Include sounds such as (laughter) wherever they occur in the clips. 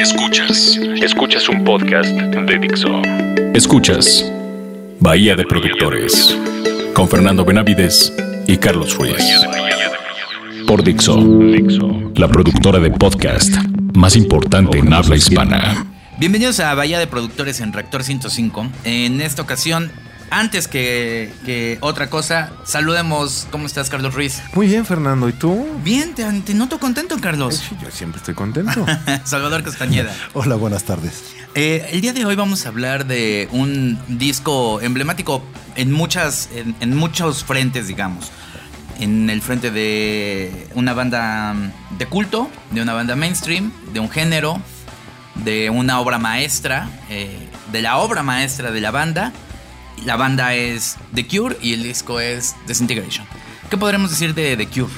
Escuchas, escuchas un podcast de Dixo. Escuchas Bahía de Productores con Fernando Benavides y Carlos Ruiz. Por Dixo, la productora de podcast más importante en habla hispana. Bienvenidos a Bahía de Productores en Reactor 105. En esta ocasión antes que, que, otra cosa, saludemos. ¿Cómo estás, Carlos Ruiz? Muy bien, Fernando. ¿Y tú? Bien, te, noto contento, Carlos. Yo siempre estoy contento. (laughs) Salvador Castañeda. (laughs) Hola, buenas tardes. Eh, el día de hoy vamos a hablar de un disco emblemático en muchas, en, en muchos frentes, digamos. En el frente de una banda de culto, de una banda mainstream, de un género, de una obra maestra, eh, de la obra maestra de la banda la banda es The Cure y el disco es Disintegration. ¿Qué podremos decir de The Cure?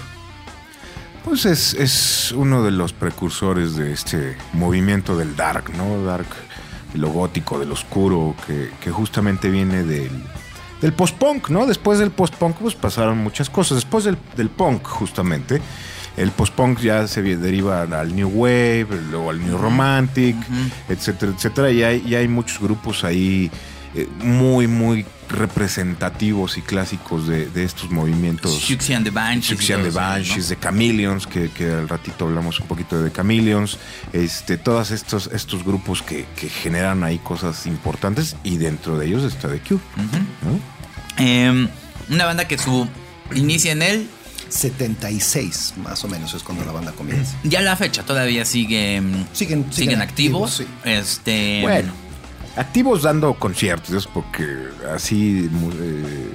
Pues es, uno de los precursores de este movimiento del dark, ¿no? Dark, lo gótico, del oscuro, que, justamente viene del, del post-punk, ¿no? Después del post-punk pues pasaron muchas cosas. Después del, punk, justamente, el post-punk ya se deriva al New Wave, luego al New Romantic, etcétera, etcétera. Y hay, y hay muchos grupos ahí eh, muy, muy representativos y clásicos de, estos movimientos. Shuxi and the Banshees. and the Banshees, de Chameleons, que, al ratito hablamos un poquito de Chameleons. Este, todos estos, estos grupos que, generan ahí cosas importantes y dentro de ellos está The Cure. Em, una banda que su inicia en el 76 más o menos es cuando la banda comienza. Ya la fecha todavía sigue, siguen, siguen, activos. Este, bueno activos dando conciertos, porque así eh,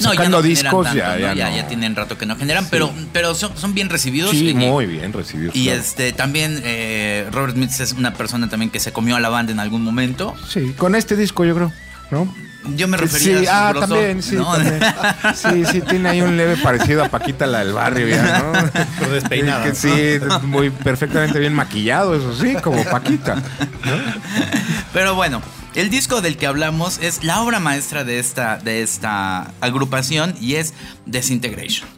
no, sacando discos ya, ya, ya, tienen rato que no generan, pero, pero son, bien recibidos. Sí, muy bien recibidos. Y este también eh, Robert Smith es una persona también que se comió a la banda en algún momento. Sí, con este disco yo creo, ¿no? Yo me refería sí, a ah, también, sí, también. Sí, sí, tiene ahí un leve parecido a Paquita la del barrio, ya, ¿no? (laughs) despeinada. Sí, muy perfectamente bien maquillado, eso sí, como Paquita. Pero bueno, el disco del que hablamos es la obra maestra de esta, de esta agrupación y es Desintegration.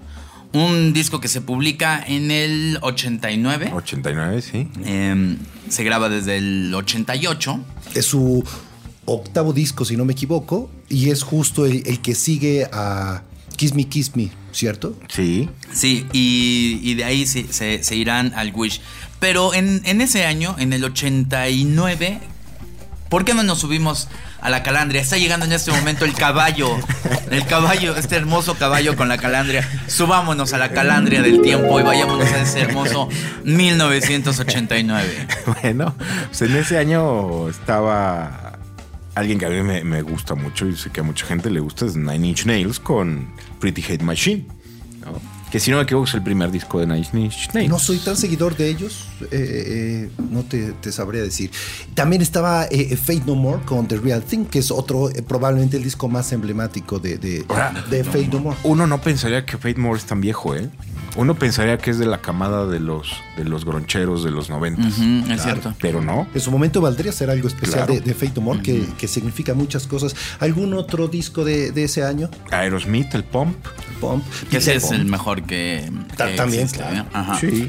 Un disco que se publica en el 89. 89, sí. Em, se graba desde el 88. Es su octavo disco, si no me equivoco, y es justo el, que sigue a Kiss Me, Kiss Me, ¿cierto? Sí. Sí, y, de ahí se, irán al Wish. Pero en, en, ese año, en el 89, ¿Por qué no nos subimos a la calandria? Está llegando en este momento el caballo, el caballo, este hermoso caballo con la calandria. Subámonos a la calandria del tiempo y vayámonos a ese hermoso 1989. (laughs) Bueno, pues en ese año estaba alguien que a mí me, me gusta mucho y sé que a mucha gente le gusta, es Nine Inch Nails con Pretty Hate Machine. ¿No? Que si no me equivoco es el primer disco de Nails. No soy tan seguidor de ellos, eh, eh, no te, sabría decir. También estaba eh, Fate No More con The Real Thing, que es otro, probablemente el disco más emblemático de, de, Fate No More. Uno no pensaría que Fate No More es tan viejo, ¿eh? Uno pensaría que es de la camada de los, de los groncheros de los 90. es cierto. Pero no. En su momento valdría ser algo especial de, Fate No More, que, que, significa muchas cosas. ¿Algún otro disco de, ese año? Aerosmith, el Pump. El Pump. Que ese es el mejor que. También, claro.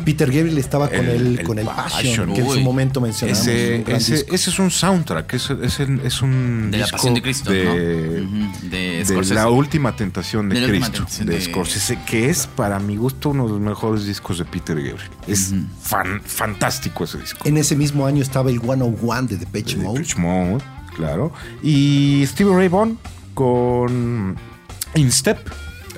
Peter Gabriel estaba con el, con el Passion, que en su momento mencionamos. Ese, ese, es un soundtrack, es, es, un. De la Pasión de Cristo. De, de, la última tentación de, Cristo. de Scorsese, que es para mi gusto uno de los mejores discos de Peter Gabriel. Es fantástico ese disco. En ese mismo año estaba el 101 de Depeche Mode. Depeche Mode, claro. Y Steve Ray Vaughan con Instep.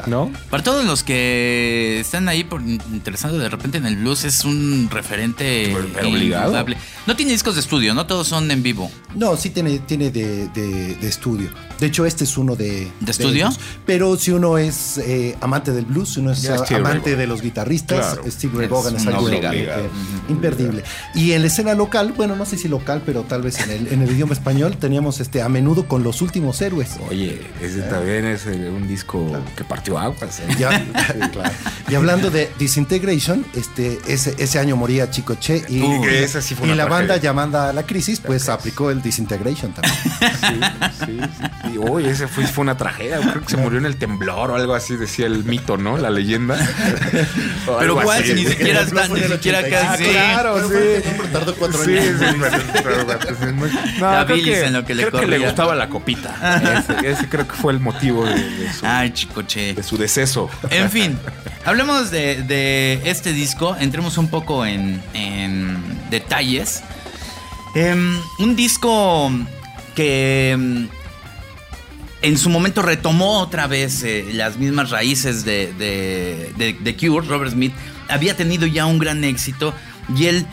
¿No? Para todos los que están ahí por interesados de repente en el blues, es un referente obligado. No tiene discos de estudio, no todos son en vivo. No, sí tiene, tiene de, de, estudio. De hecho, este es uno de. ¿De estudio? pero si uno es eh, amante del blues, si uno es amante de los guitarristas, Steve Ray Vaughan es, algo imperdible. Y en la escena local, bueno, no sé si local, pero tal vez en el, en el idioma español, teníamos este a menudo con los últimos héroes. Oye, ese también es eh, un disco que partió aguas. ¿eh? (laughs) Y hablando de Disintegration, este, ese, ese año moría Chico Che y, esa sí fue una banda llamada La Crisis, pues aplicó el Disintegration también. (laughs) Sí, sí, sí. Y ese fue, fue una tragedia. Creo que se murió en el temblor o algo así, decía el mito, ¿no? La leyenda. (laughs) Pero cuál, si ni siquiera está, ni siquiera casi. Claro, sí. Tardó cuatro años. Sí, no, creo que, en lo que le creo que le gustaba la copita. ese, creo que fue el motivo de, su, Ay, chicoche. De su deceso. En fin, hablemos de, de este disco. Entremos un poco en, en detalles. Em, un disco que em, en su momento retomó otra vez eh, las mismas raíces de, de, Cure, Robert Smith, había tenido ya un gran éxito y él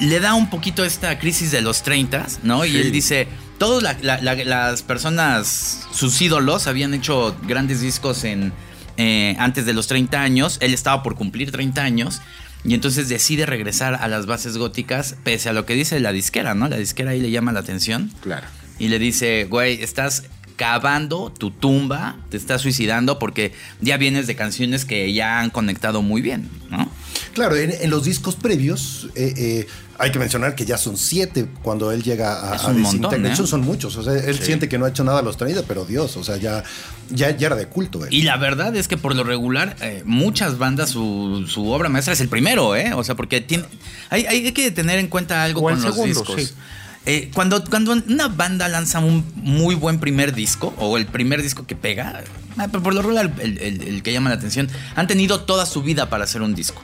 le da un poquito esta crisis de los 30, ¿no? Y él dice, todas las personas, sus ídolos, habían hecho grandes discos en, eh, antes de los 30 años, él estaba por cumplir 30 años. Y entonces decide regresar a las bases góticas, pese a lo que dice la disquera, ¿no? La disquera ahí le llama la atención. Claro. Y le dice, güey, estás cavando tu tumba, te estás suicidando porque ya vienes de canciones que ya han conectado muy bien, ¿no? Claro, en, los discos previos eh, eh, hay que mencionar que ya son siete cuando él llega a, es un ¿eh? son muchos. O sea, él siente que no ha hecho nada a los 30, pero Dios, o sea, ya, ya, era de culto. Y la verdad es que por lo regular, muchas bandas, su, obra maestra es el primero, ¿eh? O sea, porque tiene, hay, hay que tener en cuenta algo con los discos. Eh, cuando, cuando una banda lanza un muy buen primer disco, o el primer disco que pega, eh, por lo regular el, que llama la atención, han tenido toda su vida para hacer un disco.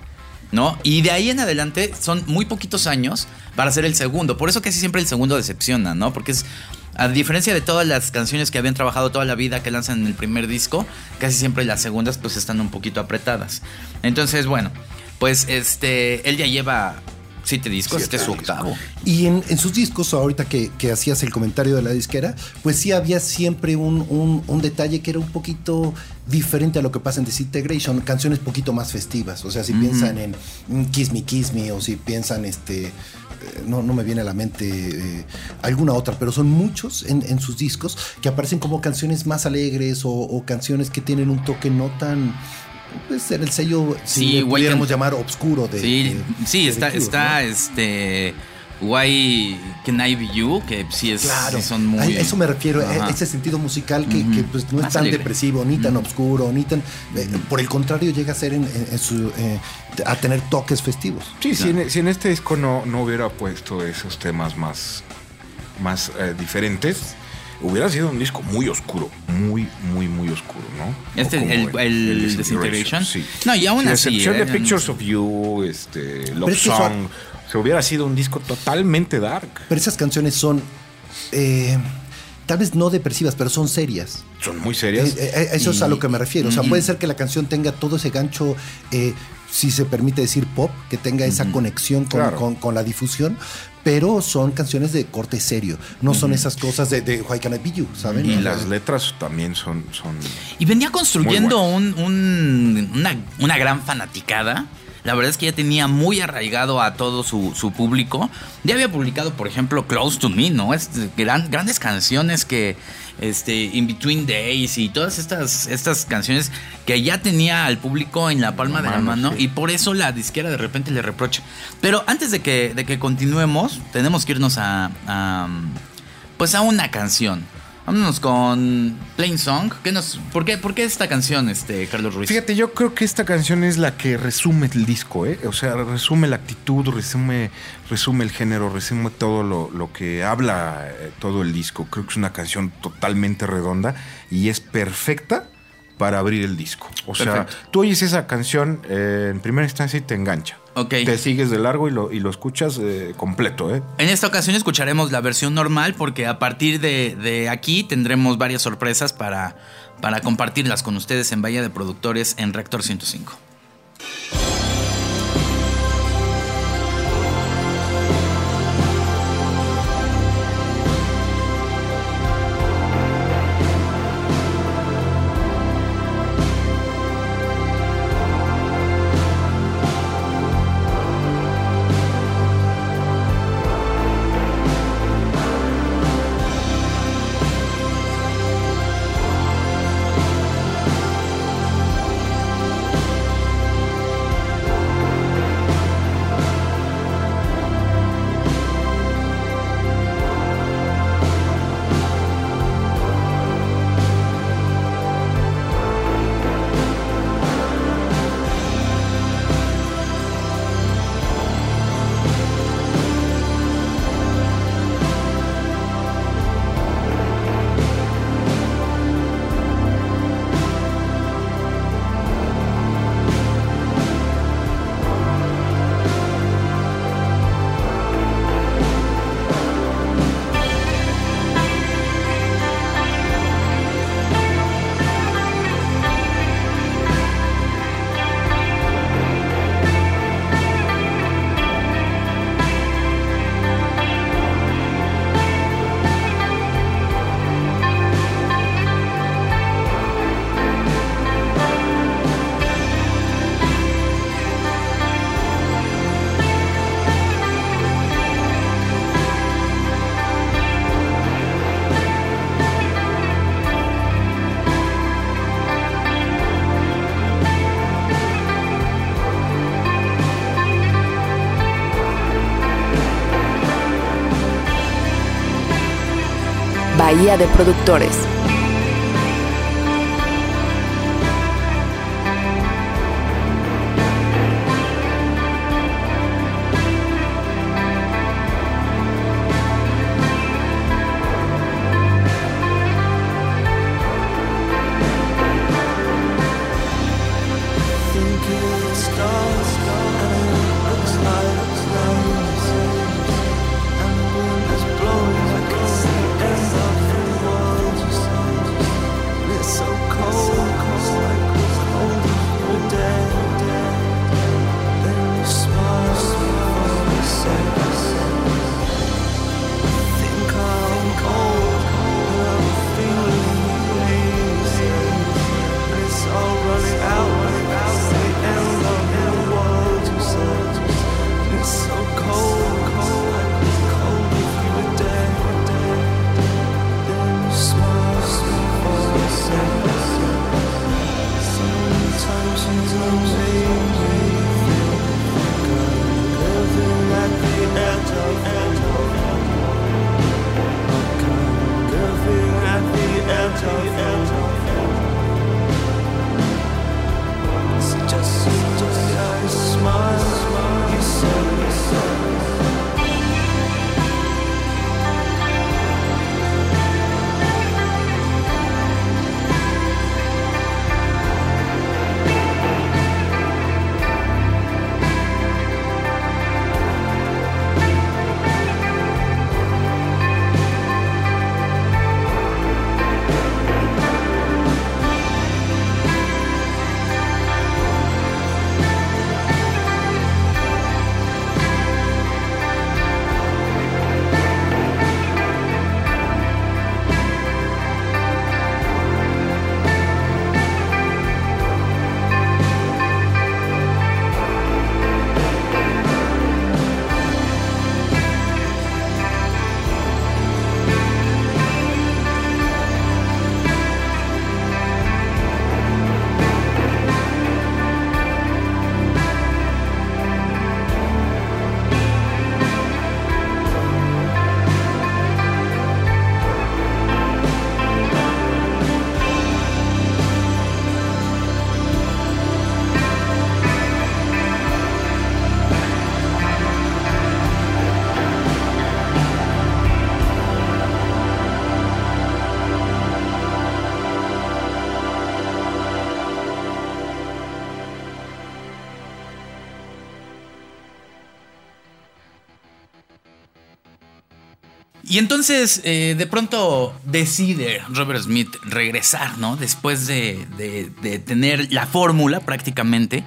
¿No? Y de ahí en adelante son muy poquitos años para hacer el segundo. Por eso casi siempre el segundo decepciona, ¿no? Porque es, a diferencia de todas las canciones que habían trabajado toda la vida que lanzan en el primer disco, casi siempre las segundas pues están un poquito apretadas. Entonces, bueno, pues este, él ya lleva Siete discos, este es su octavo. Y en, sus discos, ahorita que, hacías el comentario de la disquera, pues sí había siempre un, detalle que era un poquito diferente a lo que pasa en Disintegration, canciones poquito más festivas. O sea, si piensan en Kiss Me, Kiss Me, o si piensan este. Eh, no, no me viene a la mente eh, alguna otra, pero son muchos en, sus discos que aparecen como canciones más alegres o, o canciones que tienen un toque no tan pues ser el sello, si pudiéramos llamar obscuro de. Sí, sí está, está este. Why Can I Be You, que sí es claro, son muy. A eso me refiero, a ese sentido musical que, pues no es tan depresivo, ni tan oscuro, ni tan. Eh, por el contrario, llega a ser en, su, eh, a tener toques festivos. Sí, si, en, este disco no, no hubiera puesto esos temas más, más eh, diferentes, hubiera sido un disco muy oscuro, muy, muy, muy oscuro, ¿no? Este, el, el, Disintegration. Sí. No, y aún así. excepción de Pictures of You, este, Love Song, se hubiera sido un disco totalmente dark. Pero esas canciones son. Eh, tal vez no depresivas, pero son serias. Son muy serias. Eh, eh, eso es a lo que me refiero. O sea, puede ser que la canción tenga todo ese gancho si se permite decir pop, que tenga esa conexión con, la difusión, pero son canciones de corte serio, no son esas cosas de, de Why Can I Be You, ¿saben? Y las letras también son... son y venía construyendo un, una, una gran fanaticada la verdad es que ya tenía muy arraigado a todo su, público. Ya había publicado, por ejemplo, Close to Me, ¿no? Es grandes canciones que, este, In Between Days y todas estas, estas canciones que ya tenía al público en la palma de la mano y por eso la disquera de repente le reprocha. Pero antes de que, de que continuemos, tenemos que irnos a, a pues a una canción. Vámonos con Plain Song. ¿Qué nos, por, qué, ¿Por qué esta canción, este, Carlos Ruiz? Fíjate, yo creo que esta canción es la que resume el disco, ¿eh? O sea, resume la actitud, resume, resume el género, resume todo lo, que habla eh, todo el disco. Creo que es una canción totalmente redonda y es perfecta para abrir el disco. O sea, tú oyes esa canción eh, en primera instancia y te engancha. Te sigues de largo y lo, y lo escuchas eh, completo, ¿eh? En esta ocasión escucharemos la versión normal porque a partir de, aquí tendremos varias sorpresas para, para compartirlas con ustedes en Bahía de Productores en Rector 105. De Productores. Y entonces, eh, de pronto decide Robert Smith regresar, ¿no? Después de, tener la fórmula prácticamente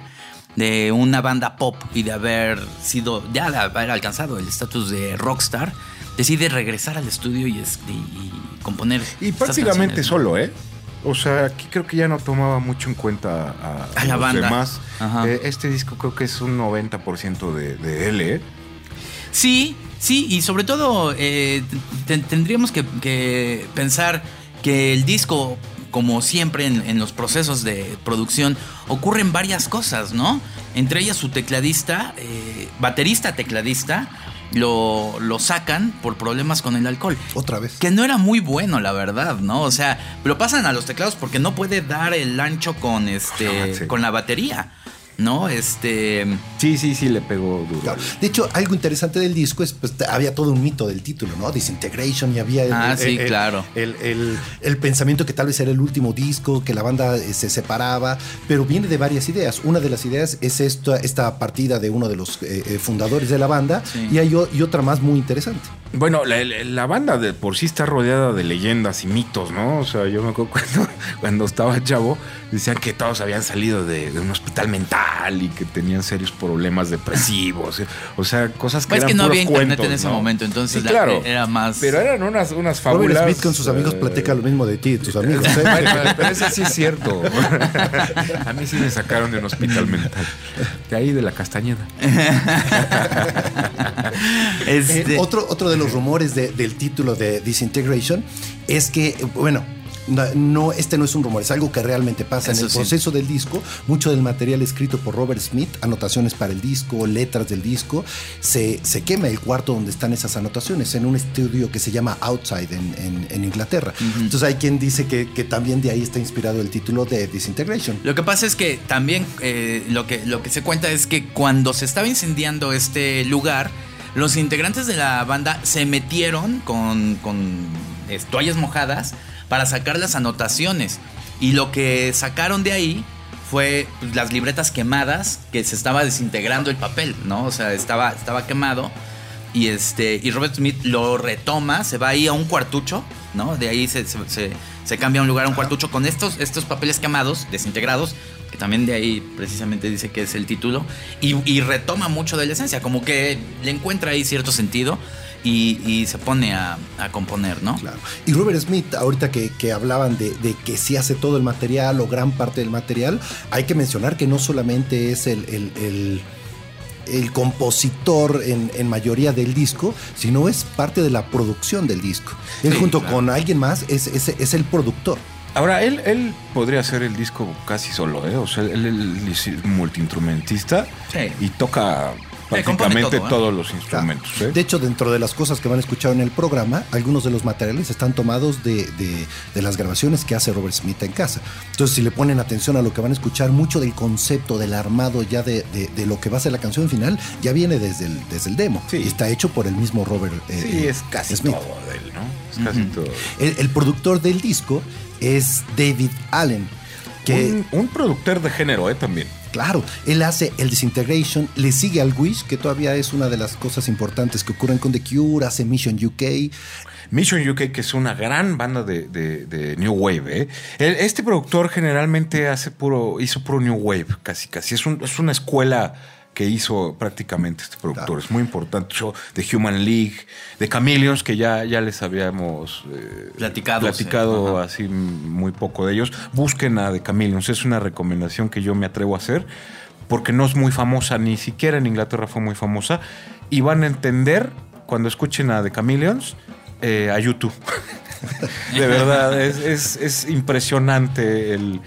de una banda pop y de haber sido, ya de haber alcanzado el estatus de rockstar, decide regresar al estudio y, componer. Y prácticamente solo, ¿eh? O sea, aquí creo que ya no tomaba mucho en cuenta a, la los banda. demás. Eh, este disco creo que es un 90% de, de él, ¿eh? Sí, Sí, y sobre todo eh, tendríamos que, pensar que el disco, como siempre en, los procesos de producción, ocurren varias cosas, ¿no? Entre ellas su tecladista, eh, baterista tecladista, lo, lo, sacan por problemas con el alcohol. Otra vez. Que no era muy bueno, la verdad, ¿no? O sea, lo pasan a los teclados porque no puede dar el ancho con este. con la batería. ¿No? Este. Sí, sí, sí, le pegó duro. De hecho, algo interesante del disco es, pues, había todo un mito del título, ¿no? Disintegration y había. ah, sí, claro. El, pensamiento que tal vez era el último disco, que la banda eh, se separaba, pero viene de varias ideas. Una de las ideas es esta, esta partida de uno de los eh, eh, fundadores de la banda y hay y otra más muy interesante. Bueno, la, banda de por sí está rodeada de leyendas y mitos, ¿no? O sea, yo me acuerdo (laughs) cuando, cuando estaba chavo, decían que todos habían salido de, un hospital mental y que tenían serios problemas depresivos. O sea, cosas que pues eran que no había internet en ese momento, entonces claro, era más. Pero eran unas, unas fábulas. Robert Smith con sus amigos platica lo mismo de ti, y tus (laughs) amigos. ¿eh? pero eso sí es cierto. (laughs) A mí sí me sacaron de un hospital mental. De ahí de la Castañeda. (laughs) este... Eh, otro, otro de los rumores del título de Disintegration es que, bueno, no, este no es un rumor, es algo que realmente pasa. en el proceso del disco, mucho del material escrito por Robert Smith, anotaciones para el disco, letras del disco, se, se quema el cuarto donde están esas anotaciones, en un estudio que se llama Outside en, Inglaterra. Entonces hay quien dice que, también de ahí está inspirado el título de Disintegration. Lo que pasa es que también eh, lo, que, lo que se cuenta es que cuando se estaba incendiando este lugar, los integrantes de la banda se metieron con, con toallas mojadas para sacar las anotaciones. Y lo que sacaron de ahí fue pues, las libretas quemadas, que se estaba desintegrando el papel, ¿no? O sea, estaba, estaba quemado. Y, este, y Robert Smith lo retoma, se va ahí a un cuartucho, ¿no? De ahí se, se, cambia a un lugar a un cuartucho con estos, estos papeles quemados, desintegrados, que también de ahí precisamente dice que es el título, y, y retoma mucho de la esencia, como que le encuentra ahí cierto sentido y, se pone a, componer, ¿no? Claro. Y Robert Smith, ahorita que, hablaban de, que si hace todo el material o gran parte del material, hay que mencionar que no solamente es el, el, compositor en, mayoría del disco, sino es parte de la producción del disco. Él junto con alguien más es, es, el productor. Ahora, él, él podría hacer el disco casi solo, ¿eh? O sea, él, es multiinstrumentista y toca prácticamente ¿eh? todos los instrumentos. ¿eh? De hecho, dentro de las cosas que van a escuchar en el programa, algunos de los materiales están tomados de, las grabaciones que hace Robert Smith en casa. Entonces, si le ponen atención a lo que van a escuchar, mucho del concepto, del armado ya de, lo que va a ser la canción final, ya viene desde el, desde el demo. Y está hecho por el mismo Robert eh, Sí, es casi todo de él, ¿no? Es casi todo. El, productor del disco es David Allen. Que, un, productor de género, ¿eh? También. Claro, él hace el Disintegration, le sigue al Wish, que todavía es una de las cosas importantes que ocurren con The Cure, hace Mission UK. Mission UK, que es una gran banda de, New Wave. ¿eh? Este productor generalmente hace puro, hizo puro New Wave, casi, casi. Es, es una escuela que hizo prácticamente este productor. Es muy importante. de Human League, de Chameleons, que ya, ya les habíamos eh, platicado, platicado así muy poco de ellos. Busquen a The Chameleons. Es una recomendación que yo me atrevo a hacer porque no es muy famosa, ni siquiera en Inglaterra fue muy famosa. Y van a entender cuando escuchen a The Chameleons eh, a YouTube. (laughs) de verdad, es, impresionante el,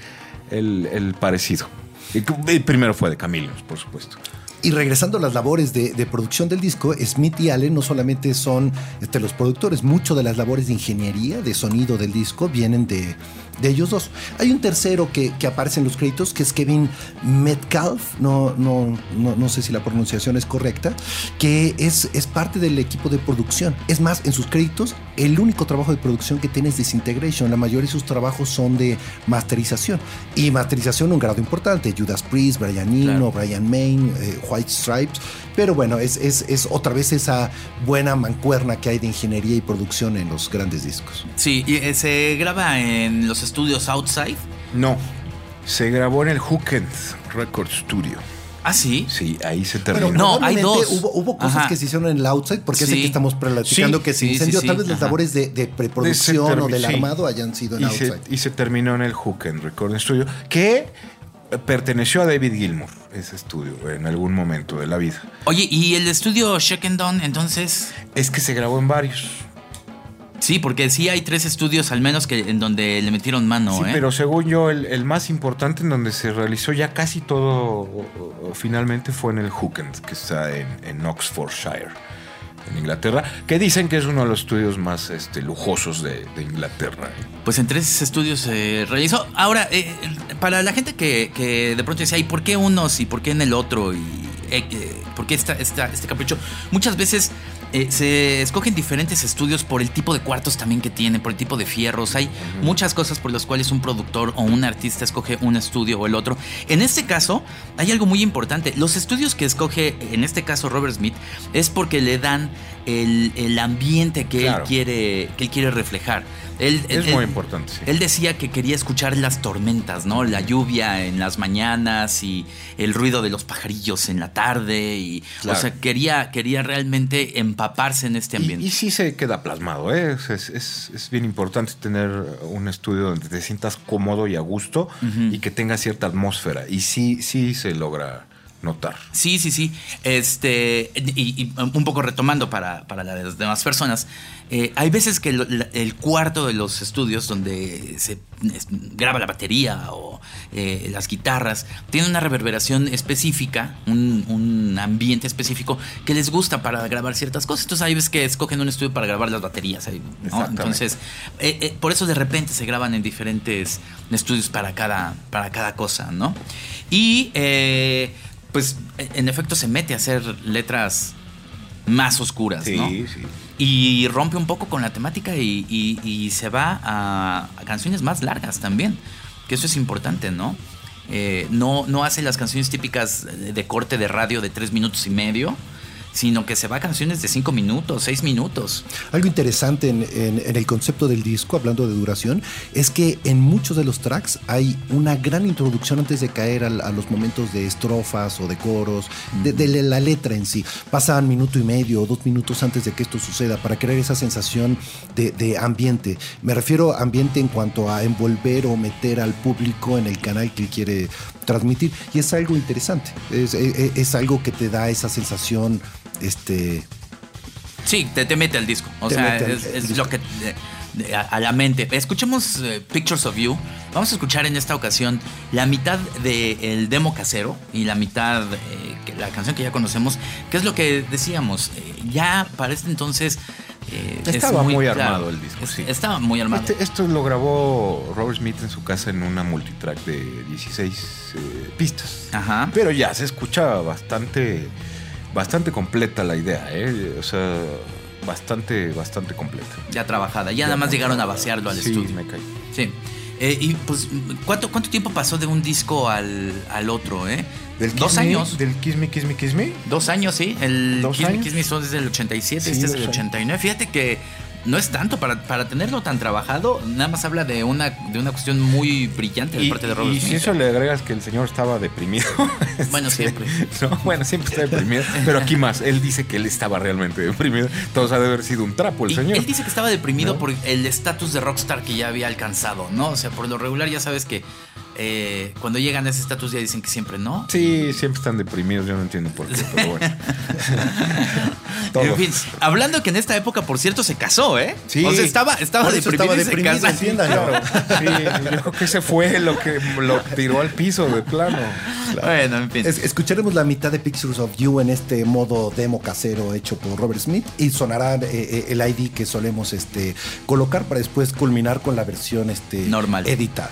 el parecido. Y primero fue de Chameleons, por supuesto. Y regresando a las labores de, producción del disco, Smith y Allen no solamente son este, los productores, mucho de las labores de ingeniería, de sonido del disco, vienen de, de ellos dos. Hay un tercero que, aparece en los créditos, que es Kevin Metcalf, no, no, no, sé si la pronunciación es correcta, que es, es parte del equipo de producción. Es más, en sus créditos, el único trabajo de producción que tiene es Disintegration. La mayoría de sus trabajos son de masterización. Y masterización un grado importante. Judas Priest, Brian Eno, Brian Main, eh, White Stripes. Pero bueno, es, es, es otra vez esa buena mancuerna que hay de ingeniería y producción en los grandes discos. Sí, y eh, se graba en los estudios Outside? No, se grabó en el Hooked Record Studio. ¿Ah, sí? Sí, ahí se terminó. no, hay dos. Hubo, cosas que se hicieron en el outside, porque es el que estamos platicando que se incendió. Tal vez las labores de, preproducción o del armado hayan sido en y outside. Se, y se terminó en el Hooked Record Studio, que perteneció a David Gilmour, ese estudio, en algún momento de la vida. Oye, ¿y el estudio Shackendon entonces? Es que se grabó en varios. Sí, porque sí hay tres estudios al menos que en donde le metieron mano. Sí, ¿eh? pero según yo, el, más importante en donde se realizó ya casi todo finalmente fue en el Hookend, que está en, Oxfordshire, en Inglaterra, que dicen que es uno de los estudios más este, lujosos de, Inglaterra. Pues en tres estudios se realizó. Ahora, eh, para la gente que, de pronto decía, ¿y por qué unos y por qué en el otro? ¿Y eh, por qué esta, este capricho? Muchas veces eh, se escogen diferentes estudios por el tipo de cuartos también que tiene, por el tipo de fierros. Hay muchas cosas por las cuales un productor o un artista escoge un estudio o el otro. En este caso, hay algo muy importante. Los estudios que escoge, en este caso Robert Smith, es porque le dan el, ambiente que, él quiere, que él quiere reflejar. Él, es muy importante. Él decía que quería escuchar las tormentas, ¿no? La lluvia en las mañanas y el ruido de los pajarillos en la tarde. Y, O sea, quería, quería realmente empaparse en este ambiente. Y, sí se queda plasmado, ¿eh? Es, es, bien importante tener un estudio donde te sientas cómodo y a gusto y que tenga cierta atmósfera. Y sí, sí se logra notar. Sí, sí, sí. Este, y, un poco retomando para, para las demás personas, eh, hay veces que el, cuarto de los estudios donde se graba la batería o eh, las guitarras tiene una reverberación específica, un, ambiente específico que les gusta para grabar ciertas cosas. Entonces hay veces que escogen un estudio para grabar las baterías. Entonces, eh, por eso de repente se graban en diferentes estudios para cada, para cada cosa, ¿no? Y pues en efecto se mete a hacer letras más oscuras, ¿no? Sí, sí. Y rompe un poco con la temática y, se va a, canciones más largas también, que eso es importante, ¿no? Eh, no, no hace las canciones típicas de corte de radio de tres minutos y medio, sino que se va a canciones de cinco minutos, seis minutos. Algo interesante en, el concepto del disco, hablando de duración, es que en muchos de los tracks hay una gran introducción antes de caer a, los momentos de estrofas o de coros, de, la letra en sí. Pasan minuto y medio o dos minutos antes de que esto suceda para crear esa sensación de, ambiente. Me refiero a ambiente en cuanto a envolver o meter al público en el canal que quiere transmitir. Y es algo interesante, es, es algo que te da esa sensación este... Sí, te, te mete al disco. O sea, es, lo que... a, la mente. Escuchemos eh, Pictures of You. Vamos a escuchar en esta ocasión la mitad del demo casero y la mitad, eh, la canción que ya conocemos, que es lo que decíamos. Eh, ya para este entonces... estaba muy, armado el disco, sí. Estaba muy armado. Este, esto lo grabó Robert Smith en su casa en una multitrack de 16 pistas. Ajá. Pero ya se escuchaba bastante bastante completa la idea, ¿eh? O sea, bastante, bastante completa. Ya trabajada. Ya, nada más llegaron a vaciarlo al estudio. Me caí. Sí. Eh, y pues, ¿cuánto, ¿cuánto tiempo pasó de un disco al, al otro, eh? Dos años. ¿Del Kiss Me, Kiss Me, Kiss Me? Dos años, sí. El ¿Dos Kiss años? Me, Kiss Me son desde el 87, este es del 89. Fíjate que no es tanto para, para tenerlo tan trabajado, nada más habla de una, de una cuestión muy brillante de parte de Robert Y si eso le agregas que el señor estaba deprimido. (laughs) Bueno, siempre. bueno, siempre está deprimido. Pero aquí más, él dice que él estaba realmente deprimido. Todos ha de haber sido un trapo el señor. Él dice que estaba deprimido por el estatus de rockstar que ya había alcanzado, ¿no? O sea, por lo regular ya sabes que eh, cuando llegan a ese estatus ya dicen que siempre no. Sí, siempre están deprimidos, yo no entiendo por qué, pero bueno. (laughs) en fin, hablando que en esta época, por cierto, se casó, ¿eh? Sí. O sea, estaba, estaba deprimido, y se casó. (laughs) Sí, yo creo que ese fue lo que lo tiró al piso de plano. Bueno, en fin. escucharemos la mitad de Pictures of You en este modo demo casero hecho por Robert Smith y sonará eh, eh, el ID que solemos este, colocar para después culminar con la versión este, normal editada.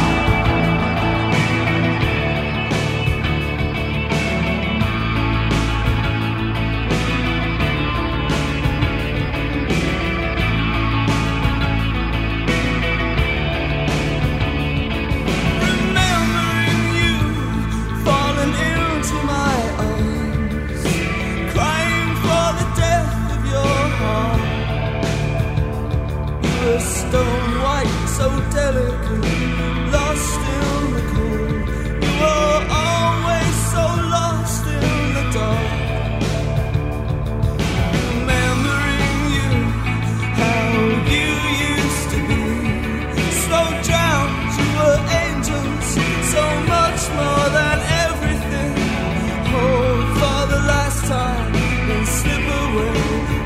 de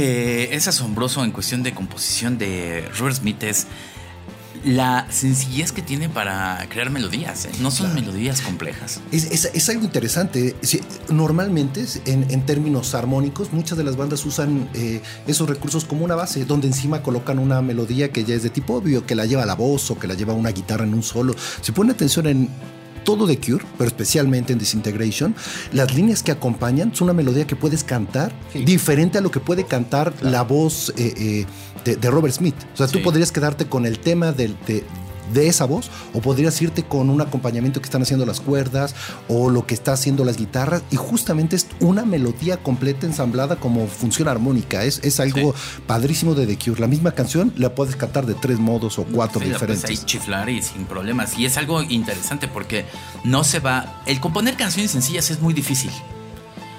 que es asombroso en cuestión de composición de Robert Smith es la sencillez que tiene para crear melodías. ¿eh? No son melodías complejas. Es, algo interesante. Normalmente, en, términos armónicos, muchas de las bandas usan eh, esos recursos como una base, donde encima colocan una melodía que ya es de tipo obvio, que la lleva la voz o que la lleva una guitarra en un solo. Si pone atención en todo de Cure, pero especialmente en Disintegration, las líneas que acompañan son una melodía que puedes cantar diferente a lo que puede cantar la voz eh, eh, de, Robert Smith. O sea, tú podrías quedarte con el tema del, de, de esa voz o podrías irte con un acompañamiento que están haciendo las cuerdas o lo que está haciendo las guitarras y justamente es una melodía completa ensamblada como función armónica. Es, es algo padrísimo de The Cure. La misma canción la puedes cantar de tres modos o cuatro diferentes. Puedes chiflar y sin problemas. Y es algo interesante porque no se va... El componer canciones sencillas es muy difícil.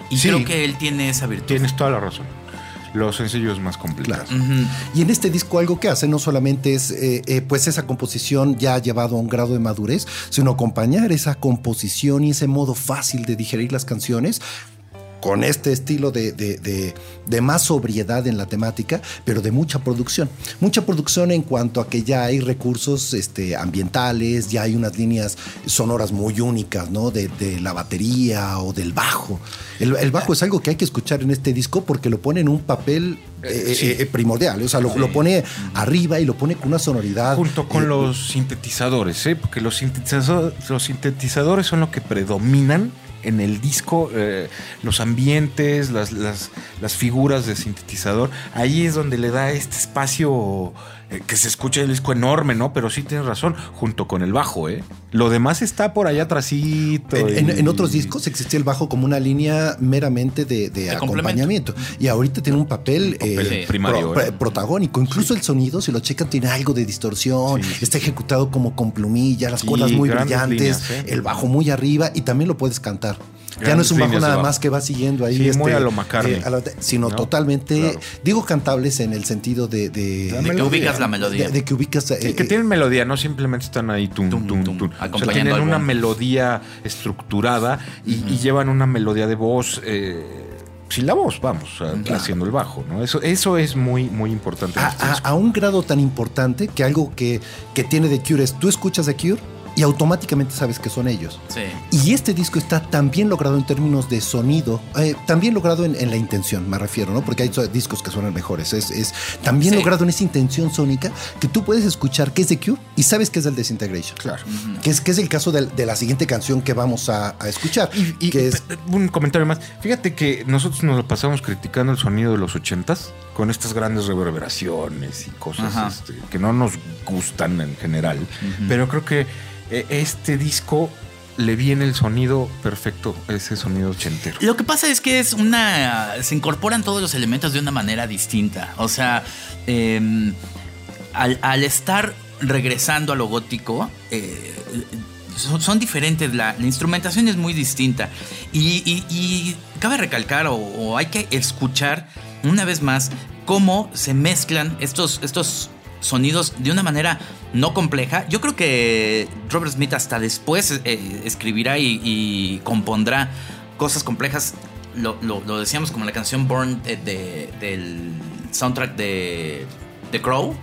Y creo que él tiene esa virtud. Tienes toda la razón. Los sencillos más complicados. Y en este disco algo que hace no solamente es eh, eh, pues esa composición ya llevado a un grado de madurez, sino acompañar esa composición y ese modo fácil de digerir las canciones con este estilo de, más sobriedad en la temática, pero de mucha producción. Mucha producción en cuanto a que ya hay recursos este, ambientales, ya hay unas líneas sonoras muy únicas, ¿no? De, la batería o del bajo. El, bajo es algo que hay que escuchar en este disco porque lo pone en un papel eh, eh, eh, primordial, o sea, lo, lo, pone arriba y lo pone con una sonoridad. Junto con los sintetizadores, ¿eh? porque los los sintetizadores son lo que predominan en el disco, eh, los ambientes, las, las, figuras de sintetizador, ahí es donde le da este espacio que se escucha el disco enorme, ¿no? Pero sí tienes razón, junto con el bajo, ¿eh? Lo demás está por allá atrásito. En, otros discos existía el bajo como una línea meramente de, acompañamiento. Y ahorita tiene un papel, eh, primario, protagónico. Incluso el sonido, si lo checan, tiene algo de distorsión. Está ejecutado como con plumilla, las cuerdas muy brillantes, el bajo muy arriba y también lo puedes cantar ya no es un bajo nada más que va siguiendo ahí. Sí, este, muy a lo McCartney. Eh, sino totalmente, digo cantables en el sentido de... De, que ubicas la melodía. De, que ubicas... Eh, que tienen melodía, no simplemente están ahí tum, tum, tum, O sea, tienen una melodía estructurada y, llevan una melodía de voz... Eh, sin la voz, vamos, haciendo el bajo, ¿no? Eso, eso es muy, muy importante. A, a, un grado tan importante que algo que, que tiene The Cure es, tú escuchas The Cure y automáticamente sabes que son ellos. Sí. Y este disco está tan bien logrado en términos de sonido, eh, también logrado en, la intención, me refiero, ¿no? Porque hay discos que suenan mejores. Es, es también logrado en esa intención sónica que tú puedes escuchar que es de Cure y sabes que es del Desintegration. Claro. que, es, que es el caso de, la siguiente canción que vamos a, escuchar. Y, que es, un comentario más. Fíjate que nosotros nos lo pasamos criticando el sonido de los ochentas con estas grandes reverberaciones y cosas este, que no nos gustan en general. Pero creo que este disco le viene el sonido perfecto, ese sonido ochentero. Lo que pasa es que es una. se incorporan todos los elementos de una manera distinta. O sea, em, al, estar regresando a lo gótico, eh, son, diferentes. La, instrumentación es muy distinta. Y, cabe recalcar, o, hay que escuchar una vez más, cómo se mezclan estos, estos sonidos de una manera no compleja. Yo creo que Robert Smith hasta después eh, escribirá y, compondrá cosas complejas. Lo, decíamos como la canción Born del soundtrack de The Crow.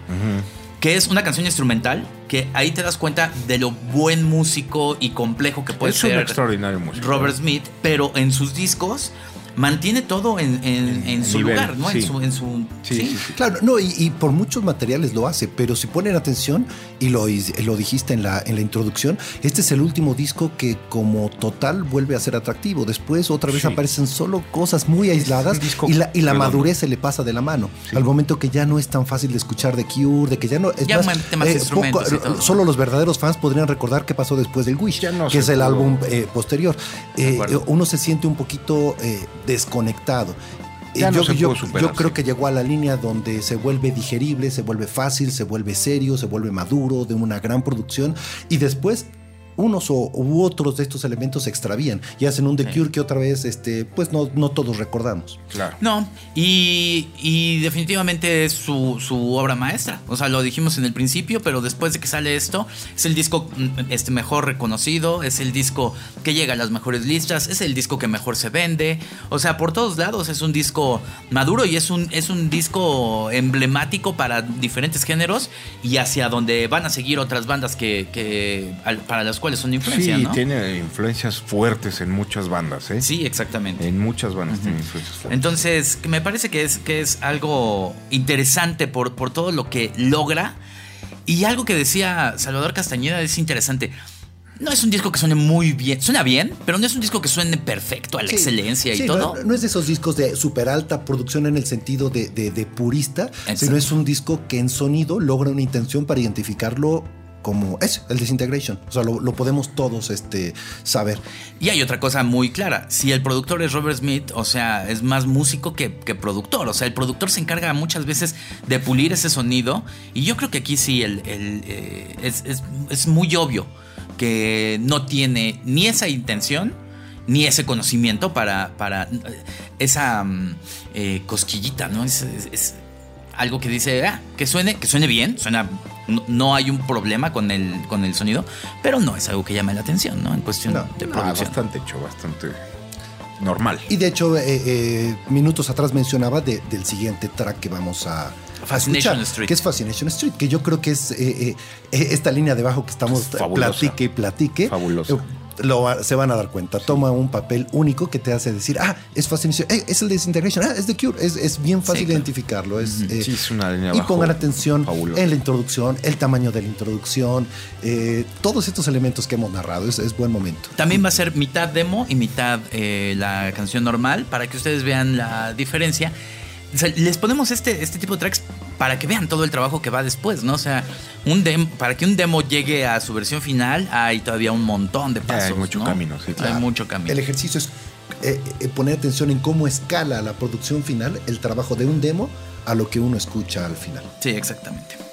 Que es una canción instrumental que ahí te das cuenta de lo buen músico y complejo que puede ser Robert Smith, pero en sus discos mantiene todo en, su lugar, ¿no? En su, en su sí, Claro, no, y, por muchos materiales lo hace, pero si ponen atención, y lo, lo dijiste en la, en la introducción, este es el último disco que como total vuelve a ser atractivo. Después otra vez aparecen solo cosas muy aisladas y la, y la madurez se le pasa de la mano. Al momento que ya no es tan fácil de escuchar de Cure, de que ya no es más, eh, solo los verdaderos fans podrían recordar qué pasó después del Wish, que es el álbum eh, posterior. Eh, uno se siente un poquito desconectado. yo, creo que llegó a la línea donde se vuelve digerible, se vuelve fácil, se vuelve serio, se vuelve maduro, de una gran producción y después unos o, u otros de estos elementos se extravían y hacen un The Cure que otra vez, este, pues no, no todos recordamos. Claro. No, y, definitivamente es su, obra maestra. O sea, lo dijimos en el principio, pero después de que sale esto, es el disco mm, este, mejor reconocido, es el disco que llega a las mejores listas, es el disco que mejor se vende. O sea, por todos lados es un disco maduro y es un, es un disco emblemático para diferentes géneros y hacia donde van a seguir otras bandas que, que para las cuales son influencias. Sí, tiene influencias fuertes en muchas bandas, ¿eh? Sí, exactamente. En muchas bandas tiene influencias fuertes. Entonces, me parece que es, que es algo interesante por, por todo lo que logra. Y algo que decía Salvador Castañeda es interesante. No es un disco que suene muy bien, suena bien, pero no es un disco que suene perfecto, a la excelencia y todo. No, es de esos discos de súper alta producción en el sentido de, de purista, sino es un disco que en sonido logra una intención para identificarlo como es el Disintegration. O sea, lo, podemos todos este, saber. Y hay otra cosa muy clara. Si el productor es Robert Smith, o sea, es más músico que, productor. O sea, el productor se encarga muchas veces de pulir ese sonido. Y yo creo que aquí sí el, eh, es, es muy obvio que no tiene ni esa intención ni ese conocimiento para, para eh, esa mm, eh, cosquillita, ¿no? Es, algo que dice, ah, que suene, que suene bien, suena, no, hay un problema con el, con el sonido, pero no es algo que llame la atención, ¿no? En cuestión de producción. bastante hecho, bastante normal. Y de hecho, eh, minutos atrás mencionaba del siguiente track que vamos a, Fascination Street. Que es Fascination Street, que yo creo que es esta línea debajo que estamos platique y platique. Fabuloso lo, se van a dar cuenta. Toma un papel único que te hace decir, ah, es fácil, es el Disintegration, ah, es The Cure. Es, bien fácil identificarlo. Es, eh, es una línea Y pongan atención en la introducción, el tamaño de la introducción, eh, todos estos elementos que hemos narrado. Es, buen momento. También va a ser mitad demo y mitad eh, la canción normal para que ustedes vean la diferencia. les ponemos este, este tipo de tracks para que vean todo el trabajo que va después, ¿no? O sea, un para que un demo llegue a su versión final, hay todavía un montón de pasos. hay mucho camino, sí. Hay mucho camino. El ejercicio es eh, eh, poner atención en cómo escala la producción final, el trabajo de un demo, a lo que uno escucha al final. Sí, exactamente.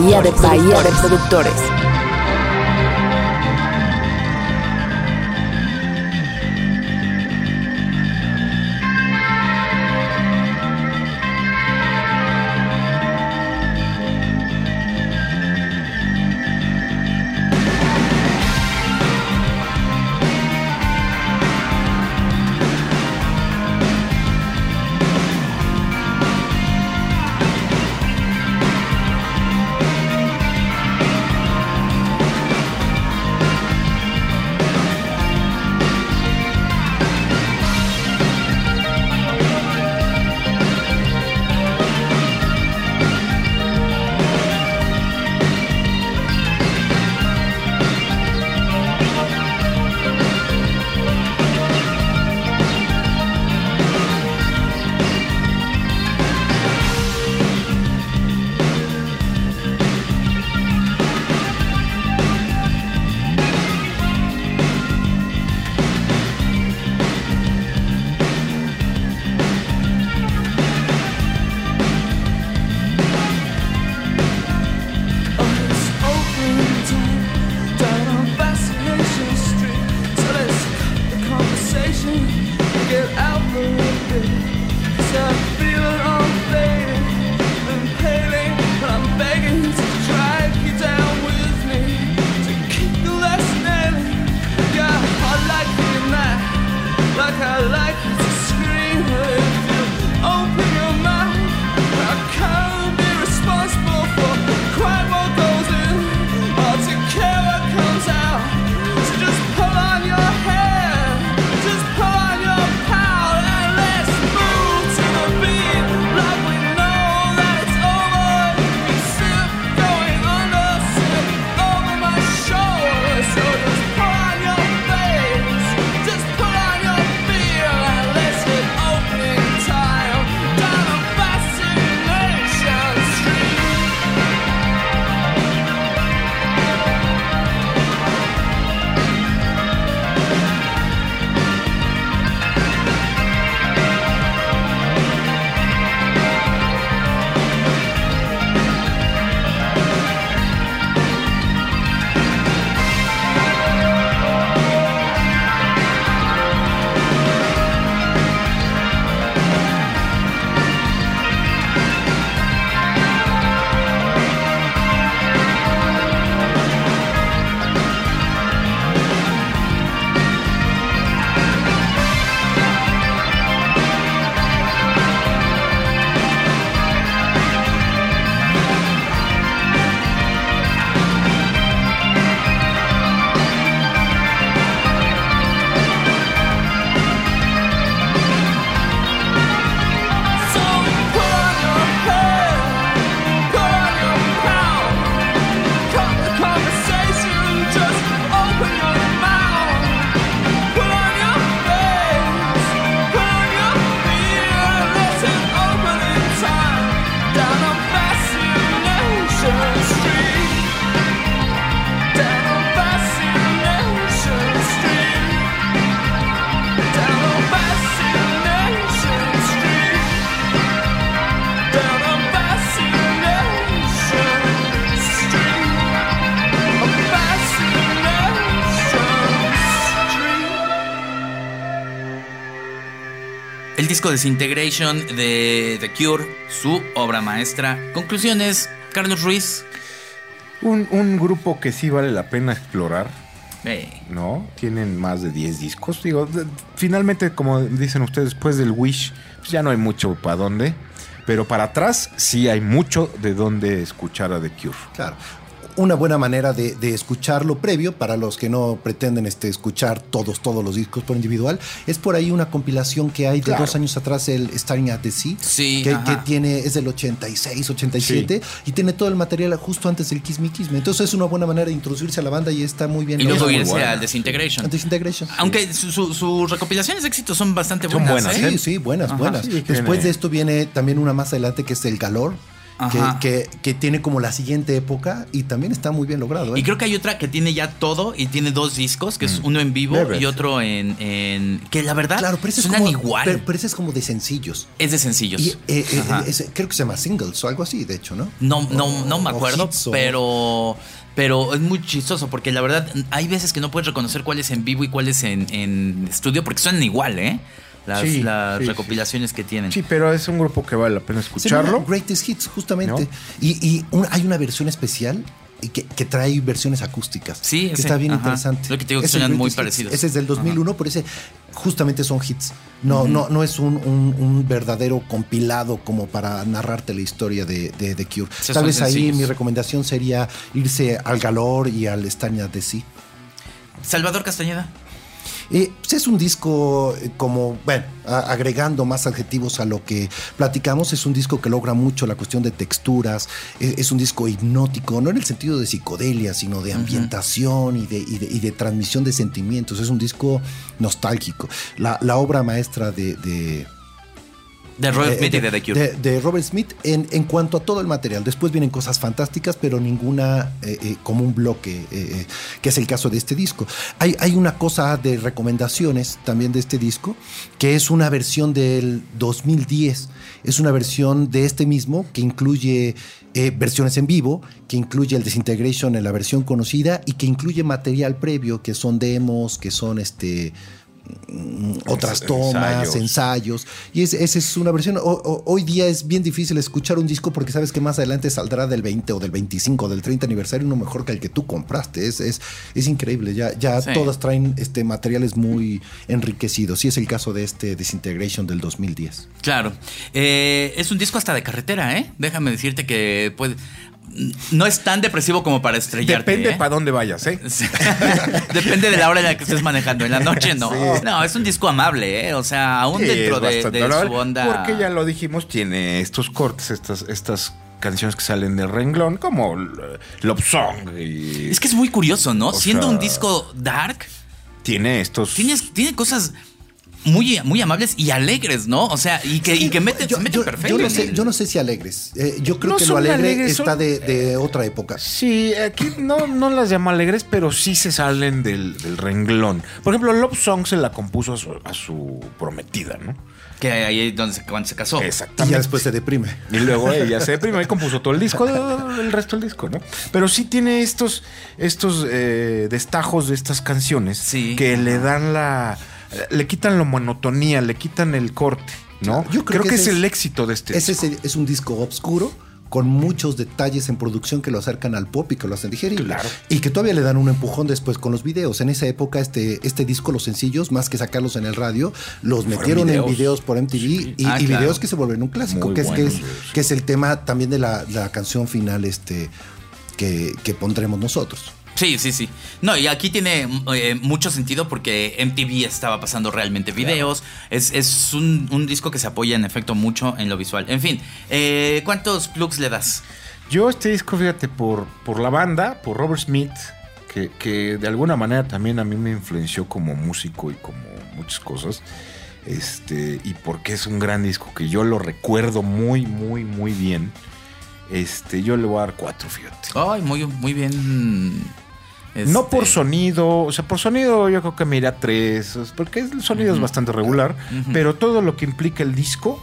Bahía de, Bahía de Productores. Disco Disintegration de The Cure, su obra maestra. Conclusiones, Carlos Ruiz. Un, grupo que sí vale la pena explorar. ¿No? Tienen más de 10 discos. Digo, finalmente, como dicen ustedes, después del Wish, pues ya no hay mucho para dónde. Pero para atrás sí hay mucho de dónde escuchar a The Cure. Claro una buena manera de, escucharlo previo para los que no pretenden este, escuchar todos, todos los discos por individual. Es por ahí una compilación que hay de dos años atrás, el Starting at the Sea, que, tiene, es del 86, 87 y tiene todo el material justo antes del Kiss Me Kiss Me. Entonces es una buena manera de introducirse a la banda y está muy bien. Y luego irse al Disintegration. Disintegration. Aunque sus recopilaciones de éxito son bastante buenas. ¿eh? Sí, sí, buenas, buenas. Después de esto viene también una más adelante que es el Galor que, que, tiene como la siguiente época y también está muy bien logrado. ¿eh? Y creo que hay otra que tiene ya todo y tiene dos discos, que es mm. uno en vivo y otro en, que la verdad claro, pero suenan como, igual. Pero, ese es como de sencillos. Es de sencillos. Y, eh, eh, creo que se llama Singles o algo así, de hecho, ¿no? No, no, no me acuerdo, pero... Pero es muy chistoso porque la verdad hay veces que no puedes reconocer cuál es en vivo y cuál es en, en estudio porque suenan igual, ¿eh? Las, recopilaciones que tienen. Sí, pero es un grupo que vale la pena escucharlo. Greatest Hits, justamente. Y, hay una versión especial que, que, trae versiones acústicas. Sí, que está bien interesante. Lo que te digo que suenan muy parecidos. Ese es del 2001, pero ese justamente son hits. No, no, no es un, verdadero compilado como para narrarte la historia de, de, Cure. Tal vez ahí mi recomendación sería irse al Galor y al Estaña de Sí. Salvador Castañeda. Eh, pues es un disco eh, como, bueno, agregando más adjetivos a lo que platicamos, es un disco que logra mucho la cuestión de texturas, e, es, un disco hipnótico, no en el sentido de psicodelia, sino de ambientación y, de, transmisión de sentimientos, es un disco nostálgico. La, obra maestra de de Robert Smith y de The Cure. De, Robert Smith en, en, cuanto a todo el material. Después vienen cosas fantásticas, pero ninguna eh, eh, como un bloque, eh, que es el caso de este disco. Hay, hay una cosa de recomendaciones también de este disco, que es una versión del 2010. Es una versión de este mismo que incluye versiones en vivo, que incluye el Disintegration en la versión conocida y que incluye material previo, que son demos, que son este otras tomas, ensayos. Y esa es una versión. hoy día es bien difícil escuchar un disco porque sabes que más adelante saldrá del 20 o del 25 o del 30 aniversario uno mejor que el que tú compraste. Es, es, es increíble. Ya, ya todas traen este, materiales muy enriquecidos. Y es el caso de este Disintegration del 2010. Claro. Eh, es un disco hasta de carretera, ¿eh? Déjame decirte que puede no es tan depresivo como para estrellarte. Depende ¿eh? para dónde vayas, ¿eh? (laughs) Depende de la hora en la que estés manejando. En la noche no. No, es un disco amable, ¿eh? O sea, aún dentro de, su onda. Porque ya lo dijimos, tiene estos cortes, estas, estas canciones que salen del renglón, como Love Song. Es que es muy curioso, ¿no? Siendo un disco dark. Tiene estos. tiene cosas muy, muy amables y alegres, ¿no? O sea, y que, y que meten, yo, perfecto. Yo no, sé, yo no sé si alegres. Eh, yo creo que lo alegre está de, otra época. Sí, aquí no, no las llamo alegres, pero sí se salen del, renglón. Por ejemplo, Love Song se la compuso a su, prometida, ¿no? Que ahí es donde se, cuando se casó. Exactamente. Y después se deprime. Y luego ella se deprime y compuso todo el disco, el resto del disco, ¿no? Pero sí tiene estos, estos eh, destajos de estas canciones que le dan la le quitan la monotonía, le quitan el corte, ¿no? Yo creo, que, es el éxito de este ese disco. Es, un disco obscuro con muchos detalles en producción que lo acercan al pop y que lo hacen digerible. Claro. Y que todavía le dan un empujón después con los videos. En esa época, este, este disco, los sencillos, más que sacarlos en el radio, los metieron en videos por MTV y, ah, videos que se vuelven un clásico, que es, que es, que, es, el tema también de la, canción final este, que, que pondremos nosotros. Sí, sí, sí. No, y aquí tiene eh, mucho sentido porque MTV estaba pasando realmente videos. Es, un, disco que se apoya en efecto mucho en lo visual. En fin, eh, ¿cuántos plugs le das? Yo este disco, fíjate, por, por la banda, por Robert Smith, que, que, de alguna manera también a mí me influenció como músico y como muchas cosas. Este, y porque es un gran disco que yo lo recuerdo muy, muy, muy bien. Este, yo le voy a dar cuatro, fíjate. Ay, muy, muy bien no por este, sonido, o sea, por sonido yo creo que me irá tres, porque el sonido es bastante regular, pero todo lo que implica el disco,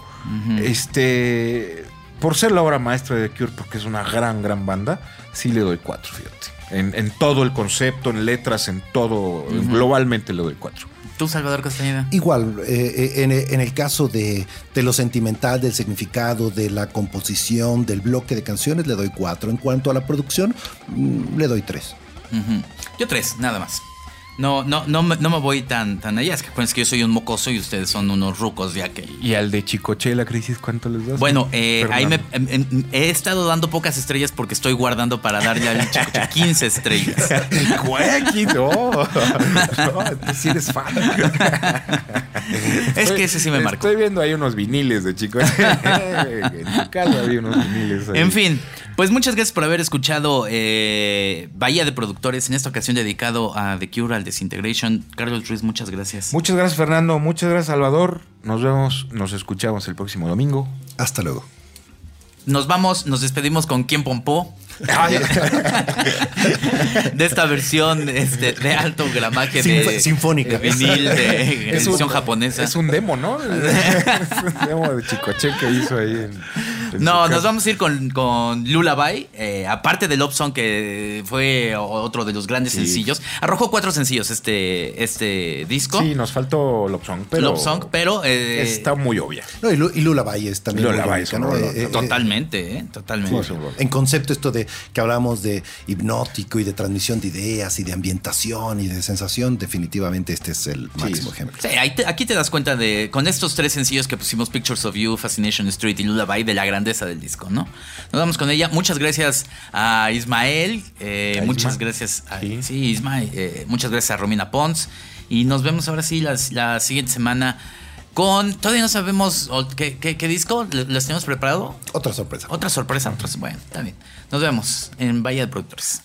este, por ser la obra maestra de Cure, porque es una gran, gran banda, sí le doy cuatro, fíjate. En, todo el concepto, en letras, en todo, globalmente le doy cuatro. ¿Tú, Salvador Castañeda? Igual, eh, eh, en, el caso de, lo sentimental, del significado, de la composición, del bloque de canciones, le doy cuatro. En cuanto a la producción, mm, le doy tres. Yo tres, nada más. No, no, no, no me voy tan, tan allá. Es que, pues, que yo soy un mocoso y ustedes son unos rucos ya que. ¿Y al de Chicoche la crisis cuánto les das? Bueno, eh, ahí me, em, he estado dando pocas estrellas porque estoy guardando para darle al Chicoche (laughs) 15 estrellas. (laughs) ¡Cuequi! No, (laughs) no, si eres fan. es que ese sí me marcó. Estoy viendo ahí unos viniles de Chicoche. en tu casa había unos viniles. Ahí. En fin, pues muchas gracias por haber escuchado eh, Bahía de Productores, en esta ocasión dedicado a The Cure, al Disintegration. Carlos Ruiz, muchas gracias. Muchas gracias, Fernando. Muchas gracias, Salvador. Nos vemos, nos escuchamos el próximo domingo. Hasta luego. Nos vamos, nos despedimos con Quién Pompó. de esta versión este, de alto gramaje de, sinfónica vinil de edición japonesa. Es un demo, ¿no? (laughs) es un demo de Chicoche que hizo ahí en no, nos vamos a ir con, con Lullaby. Eh, aparte del Love Song, que fue otro de los grandes sencillos. Arrojó cuatro sencillos este, este disco. Sí, nos faltó Love Song, pero. Love Song, pero. Eh, está muy obvia. No, y, Lullaby es también. Lullaby es eh, totalmente, totalmente. en concepto, esto de que hablamos de hipnótico y de transmisión de ideas y de ambientación y de sensación, definitivamente este es el máximo ejemplo. Sí, aquí te das cuenta de. Con estos tres sencillos que pusimos Pictures of You, Fascination Street y Lullaby, de la gran grandeza del disco, ¿no? Nos vamos con ella. Muchas gracias a Ismael. Eh, muchas gracias a sí. Ismael. Eh, muchas gracias a Romina Pons. Y nos vemos ahora sí la, siguiente semana con. Todavía no sabemos qué, disco les tenemos preparado. Otra sorpresa. Otra sorpresa. bueno, está bien. Nos vemos en Bahía de Productores.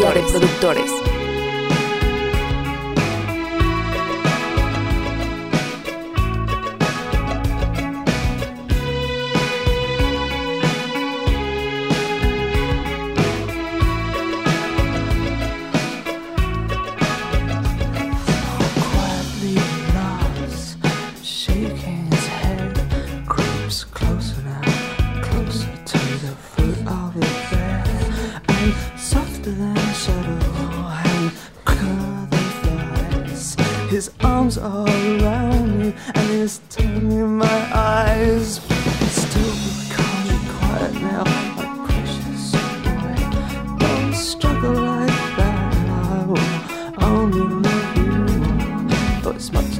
Productores. Smokes